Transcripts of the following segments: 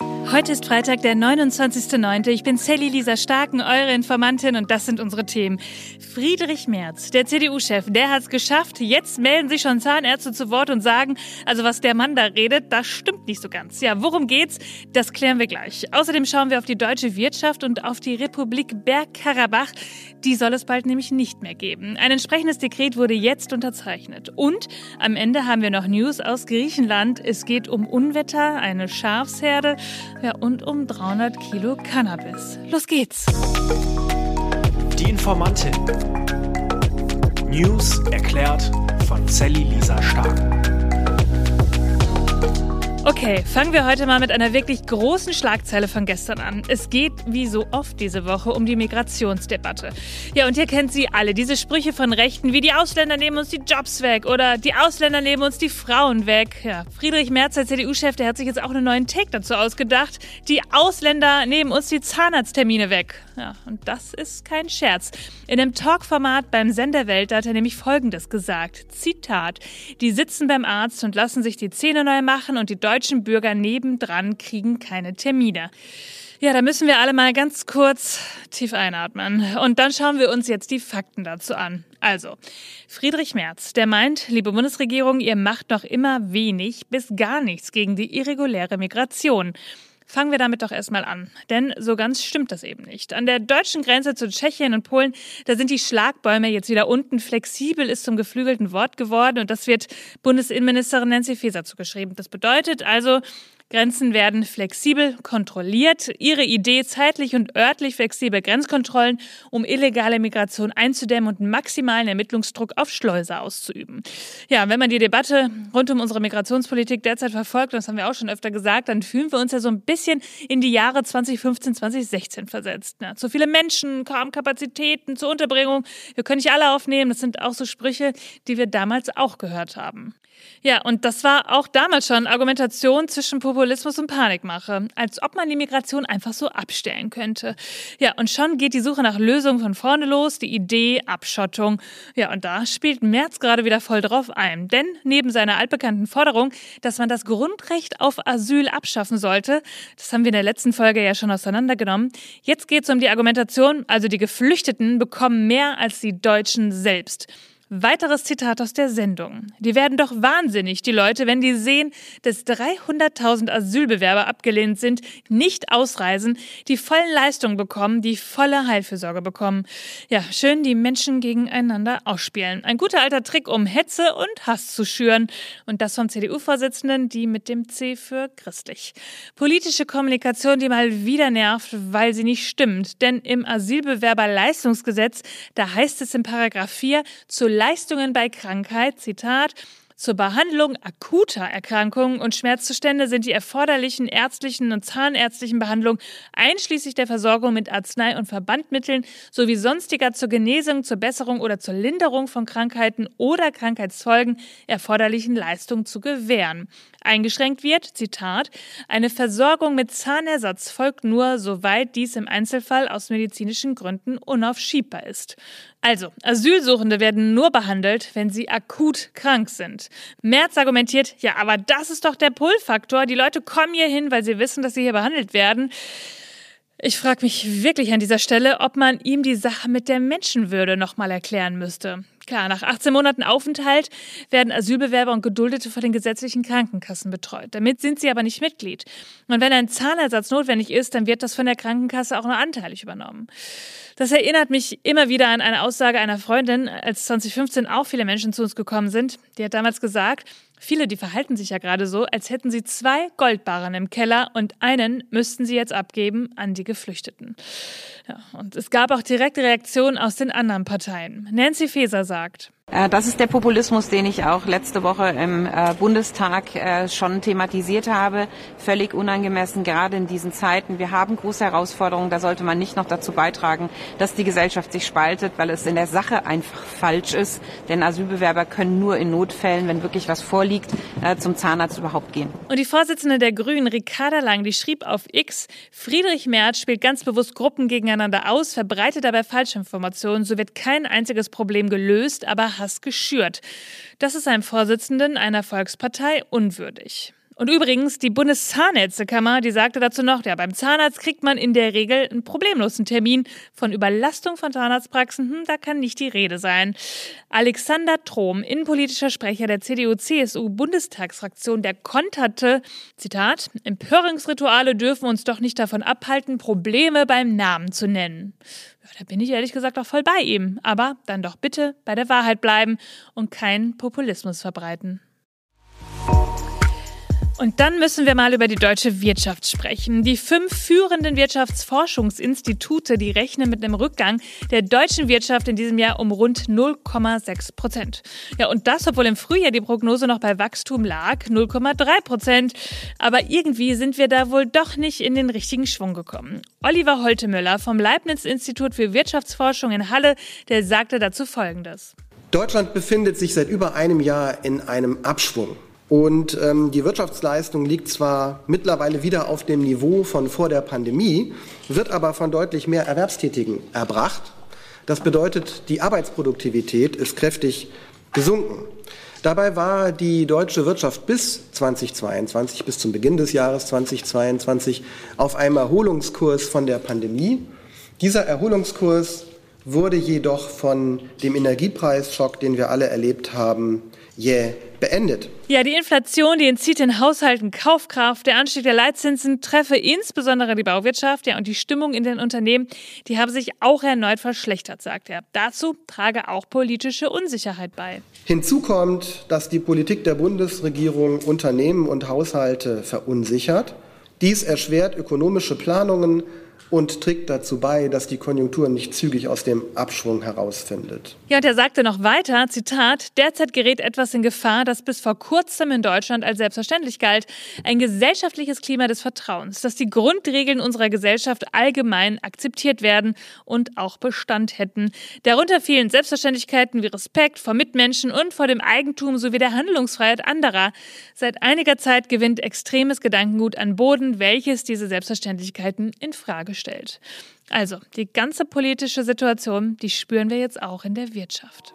Thank you. Heute ist Freitag, der 29.09. Ich bin Sally Lisa Starken, eure Informantin und das sind unsere Themen. Friedrich Merz, der CDU-Chef, der hat es geschafft. Jetzt melden sich schon Zahnärzte zu Wort und sagen, also was der Mann da redet, das stimmt nicht so ganz. Ja, worum geht's? Das klären wir gleich. Außerdem schauen wir auf die deutsche Wirtschaft und auf die Republik Bergkarabach. Die soll es bald nämlich nicht mehr geben. Ein entsprechendes Dekret wurde jetzt unterzeichnet. Und am Ende haben wir noch News aus Griechenland. Es geht um Unwetter, eine Schafsherde ja, und um 300 Kilo Cannabis. Los geht's! Die Informantin. News erklärt von Sally Lisa Stark. Okay, fangen wir heute mal mit einer wirklich großen Schlagzeile von gestern an. Es geht, wie so oft diese Woche, um die Migrationsdebatte. Ja, und ihr kennt sie alle, diese Sprüche von Rechten, wie die Ausländer nehmen uns die Jobs weg oder die Ausländer nehmen uns die Frauen weg. Ja, Friedrich Merz, der CDU-Chef, der hat sich jetzt auch einen neuen Take dazu ausgedacht. Die Ausländer nehmen uns die Zahnarzttermine weg. Ja, und das ist kein Scherz. In einem Talkformat beim Sender Welt hat er nämlich Folgendes gesagt. Zitat. Die sitzen beim Arzt und lassen sich die Zähne neu machen und die Bürger nebendran kriegen keine Termine. Ja, da müssen wir alle mal ganz kurz tief einatmen. Und dann schauen wir uns jetzt die Fakten dazu an. Also, Friedrich Merz, der meint, liebe Bundesregierung, ihr macht noch immer wenig bis gar nichts gegen die irreguläre Migration. Fangen wir damit doch erstmal an. Denn so ganz stimmt das eben nicht. An der deutschen Grenze zu Tschechien und Polen, da sind die Schlagbäume jetzt wieder unten. Flexibel ist zum geflügelten Wort geworden und das wird Bundesinnenministerin Nancy Faeser zugeschrieben. Das bedeutet also, Grenzen werden flexibel kontrolliert. Ihre Idee zeitlich und örtlich flexible Grenzkontrollen, um illegale Migration einzudämmen und maximalen Ermittlungsdruck auf Schleuser auszuüben. Ja, wenn man die Debatte rund um unsere Migrationspolitik derzeit verfolgt, das haben wir auch schon öfter gesagt, dann fühlen wir uns ja so ein bisschen in die Jahre 2015, 2016 versetzt. Ja, zu viele Menschen, kaum Kapazitäten zur Unterbringung. Wir können nicht alle aufnehmen. Das sind auch so Sprüche, die wir damals auch gehört haben. Ja, und das war auch damals schon Argumentation zwischen Populismus und Panikmache, als ob man die Migration einfach so abstellen könnte. Ja, und schon geht die Suche nach Lösungen von vorne los, die Idee Abschottung. Ja, und da spielt Merz gerade wieder voll drauf ein, denn neben seiner altbekannten Forderung, dass man das Grundrecht auf Asyl abschaffen sollte, das haben wir in der letzten Folge ja schon auseinandergenommen, jetzt geht es um die Argumentation, also die Geflüchteten bekommen mehr als die Deutschen selbst. Weiteres Zitat aus der Sendung. Die werden doch wahnsinnig, die Leute, wenn die sehen, dass 300.000 Asylbewerber abgelehnt sind, nicht ausreisen, die vollen Leistungen bekommen, die volle Heilfürsorge bekommen. Ja, schön die Menschen gegeneinander ausspielen. Ein guter alter Trick, um Hetze und Hass zu schüren. Und das vom CDU-Vorsitzenden, die mit dem C für christlich. Politische Kommunikation, die mal wieder nervt, weil sie nicht stimmt. Denn im Asylbewerberleistungsgesetz, da heißt es in Paragraph 4, zu Leistungen bei Krankheit, Zitat, zur Behandlung akuter Erkrankungen und Schmerzzustände sind die erforderlichen ärztlichen und zahnärztlichen Behandlungen einschließlich der Versorgung mit Arznei- und Verbandmitteln sowie sonstiger zur Genesung, zur Besserung oder zur Linderung von Krankheiten oder Krankheitsfolgen erforderlichen Leistungen zu gewähren. Eingeschränkt wird, Zitat, eine Versorgung mit Zahnersatz folgt nur, soweit dies im Einzelfall aus medizinischen Gründen unaufschiebbar ist. Also, Asylsuchende werden nur behandelt, wenn sie akut krank sind. Merz argumentiert, ja, aber das ist doch der Pull-Faktor. Die Leute kommen hier hin, weil sie wissen, dass sie hier behandelt werden. Ich frage mich wirklich an dieser Stelle, ob man ihm die Sache mit der Menschenwürde nochmal erklären müsste. Klar, nach 18 Monaten Aufenthalt werden Asylbewerber und Geduldete vor den gesetzlichen Krankenkassen betreut. Damit sind sie aber nicht Mitglied. Und wenn ein Zahnersatz notwendig ist, dann wird das von der Krankenkasse auch nur anteilig übernommen. Das erinnert mich immer wieder an eine Aussage einer Freundin, als 2015 auch viele Menschen zu uns gekommen sind. Die hat damals gesagt, viele, die verhalten sich ja gerade so, als hätten sie zwei Goldbarren im Keller und einen müssten sie jetzt abgeben an die Geflüchteten. Ja, und es gab auch direkte Reaktionen aus den anderen Parteien. Nancy Faeser sagt, äh, das ist der Populismus, den ich auch letzte Woche im äh, Bundestag äh, schon thematisiert habe. Völlig unangemessen, gerade in diesen Zeiten. Wir haben große Herausforderungen. Da sollte man nicht noch dazu beitragen, dass die Gesellschaft sich spaltet, weil es in der Sache einfach falsch ist. Denn Asylbewerber können nur in Notfällen, wenn wirklich was vorliegt, zum Zahnarzt überhaupt gehen. Und die Vorsitzende der Grünen, Ricarda Lang, die schrieb auf X, Friedrich Merz spielt ganz bewusst Gruppen gegeneinander aus, verbreitet dabei Falschinformationen. So wird kein einziges Problem gelöst, aber Hass geschürt. Das ist einem Vorsitzenden einer Volkspartei unwürdig. Und übrigens, die Bundeszahnärztekammer, die sagte dazu noch, ja, beim Zahnarzt kriegt man in der Regel einen problemlosen Termin. Von Überlastung von Zahnarztpraxen, hm, da kann nicht die Rede sein. Alexander Trom, innenpolitischer Sprecher der CDU-CSU-Bundestagsfraktion, der konterte, Zitat, Empörungsrituale dürfen uns doch nicht davon abhalten, Probleme beim Namen zu nennen. Ja, da bin ich ehrlich gesagt auch voll bei ihm. Aber dann doch bitte bei der Wahrheit bleiben und keinen Populismus verbreiten. Und dann müssen wir mal über die deutsche Wirtschaft sprechen. Die fünf führenden Wirtschaftsforschungsinstitute, die rechnen mit einem Rückgang der deutschen Wirtschaft in diesem Jahr um rund 0,6 Prozent. Ja, und das, obwohl im Frühjahr die Prognose noch bei Wachstum lag, 0,3 Prozent. Aber irgendwie sind wir da wohl doch nicht in den richtigen Schwung gekommen. Oliver Holtemüller vom Leibniz-Institut für Wirtschaftsforschung in Halle, der sagte dazu Folgendes. Deutschland befindet sich seit über einem Jahr in einem Abschwung. Und ähm, die Wirtschaftsleistung liegt zwar mittlerweile wieder auf dem Niveau von vor der Pandemie, wird aber von deutlich mehr Erwerbstätigen erbracht. Das bedeutet, die Arbeitsproduktivität ist kräftig gesunken. Dabei war die deutsche Wirtschaft bis 2022, bis zum Beginn des Jahres 2022, auf einem Erholungskurs von der Pandemie. Dieser Erholungskurs wurde jedoch von dem Energiepreisschock, den wir alle erlebt haben, jäh beendet. Ja, die Inflation, die entzieht den Haushalten Kaufkraft. Der Anstieg der Leitzinsen treffe insbesondere die Bauwirtschaft. Ja, und die Stimmung in den Unternehmen, die habe sich auch erneut verschlechtert, sagt er. Dazu trage auch politische Unsicherheit bei. Hinzu kommt, dass die Politik der Bundesregierung Unternehmen und Haushalte verunsichert. Dies erschwert ökonomische Planungen und trägt dazu bei, dass die Konjunktur nicht zügig aus dem Abschwung herausfindet. Ja, und er sagte noch weiter, Zitat, derzeit gerät etwas in Gefahr, das bis vor kurzem in Deutschland als selbstverständlich galt, ein gesellschaftliches Klima des Vertrauens, dass die Grundregeln unserer Gesellschaft allgemein akzeptiert werden und auch Bestand hätten. Darunter fielen Selbstverständlichkeiten wie Respekt vor Mitmenschen und vor dem Eigentum sowie der Handlungsfreiheit anderer. Seit einiger Zeit gewinnt extremes Gedankengut an Boden, welches diese Selbstverständlichkeiten in Frage stellt. Also, die ganze politische Situation, die spüren wir jetzt auch in der Wirtschaft.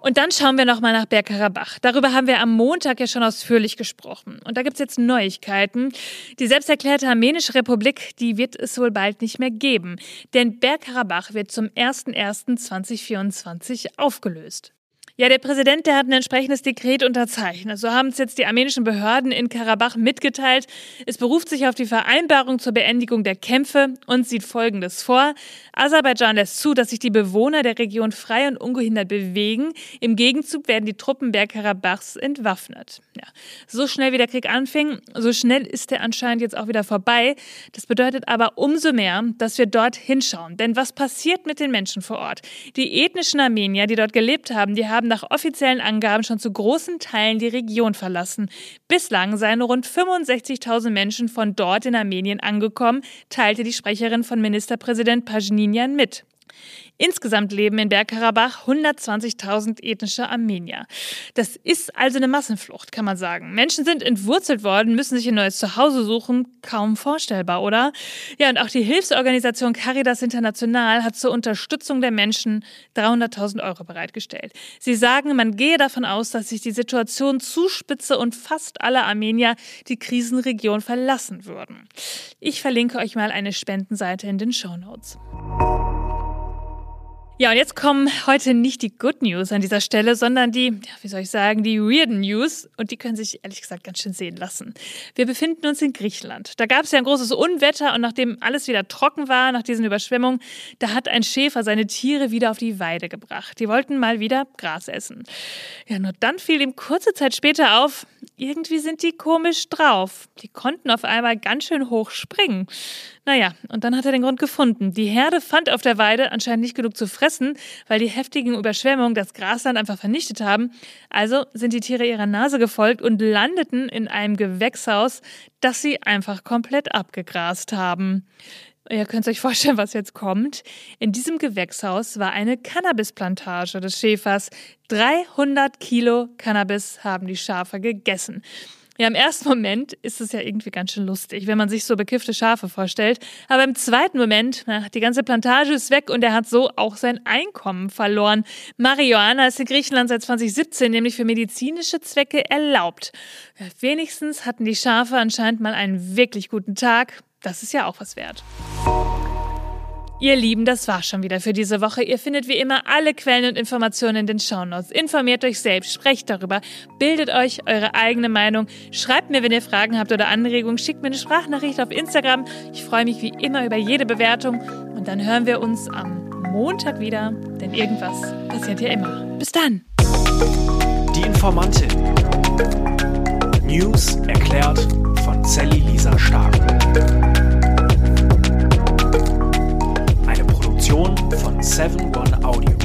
Und dann schauen wir nochmal nach Bergkarabach. Darüber haben wir am Montag ja schon ausführlich gesprochen. Und da gibt es jetzt Neuigkeiten. Die selbsterklärte Armenische Republik, die wird es wohl bald nicht mehr geben. Denn Bergkarabach wird zum 01.01.2024 aufgelöst. Ja, der Präsident, der hat ein entsprechendes Dekret unterzeichnet. So haben es jetzt die armenischen Behörden in Karabach mitgeteilt. Es beruft sich auf die Vereinbarung zur Beendigung der Kämpfe und sieht Folgendes vor. Aserbaidschan lässt zu, dass sich die Bewohner der Region frei und ungehindert bewegen. Im Gegenzug werden die Truppen Bergkarabachs entwaffnet. Ja. So schnell wie der Krieg anfing, so schnell ist er anscheinend jetzt auch wieder vorbei. Das bedeutet aber umso mehr, dass wir dort hinschauen. Denn was passiert mit den Menschen vor Ort? Die ethnischen Armenier, die dort gelebt haben, die haben nach offiziellen Angaben schon zu großen Teilen die Region verlassen. Bislang seien rund 65.000 Menschen von dort in Armenien angekommen, teilte die Sprecherin von Ministerpräsident Pajinyan mit. Insgesamt leben in Bergkarabach 120.000 ethnische Armenier. Das ist also eine Massenflucht, kann man sagen. Menschen sind entwurzelt worden, müssen sich ein neues Zuhause suchen. Kaum vorstellbar, oder? Ja, und auch die Hilfsorganisation Caritas International hat zur Unterstützung der Menschen 300.000 Euro bereitgestellt. Sie sagen, man gehe davon aus, dass sich die Situation zuspitze und fast alle Armenier die Krisenregion verlassen würden. Ich verlinke euch mal eine Spendenseite in den Show Notes. Ja, und jetzt kommen heute nicht die Good News an dieser Stelle, sondern die, ja, wie soll ich sagen, die weirden News. Und die können sich ehrlich gesagt ganz schön sehen lassen. Wir befinden uns in Griechenland. Da gab es ja ein großes Unwetter und nachdem alles wieder trocken war, nach diesen Überschwemmungen, da hat ein Schäfer seine Tiere wieder auf die Weide gebracht. Die wollten mal wieder Gras essen. Ja, nur dann fiel ihm kurze Zeit später auf, irgendwie sind die komisch drauf. Die konnten auf einmal ganz schön hoch springen. Naja, und dann hat er den Grund gefunden. Die Herde fand auf der Weide anscheinend nicht genug zu fressen, weil die heftigen Überschwemmungen das Grasland einfach vernichtet haben. Also sind die Tiere ihrer Nase gefolgt und landeten in einem Gewächshaus, das sie einfach komplett abgegrast haben. Ihr könnt euch vorstellen, was jetzt kommt. In diesem Gewächshaus war eine Cannabisplantage des Schäfers. 300 Kilo Cannabis haben die Schafe gegessen. Ja, im ersten Moment ist es ja irgendwie ganz schön lustig, wenn man sich so bekiffte Schafe vorstellt. Aber im zweiten Moment, na, die ganze Plantage ist weg und er hat so auch sein Einkommen verloren. Marihuana ist in Griechenland seit 2017 nämlich für medizinische Zwecke erlaubt. Ja, wenigstens hatten die Schafe anscheinend mal einen wirklich guten Tag. Das ist ja auch was wert. Ihr Lieben, das war schon wieder für diese Woche. Ihr findet wie immer alle Quellen und Informationen in den Shownotes. Informiert euch selbst, sprecht darüber, bildet euch eure eigene Meinung. Schreibt mir, wenn ihr Fragen habt oder Anregungen, schickt mir eine Sprachnachricht auf Instagram. Ich freue mich wie immer über jede Bewertung und dann hören wir uns am Montag wieder, denn irgendwas passiert ja immer. Bis dann. Die Informantin. News erklärt von Sally Lisa Stark. Von 7 One Audio.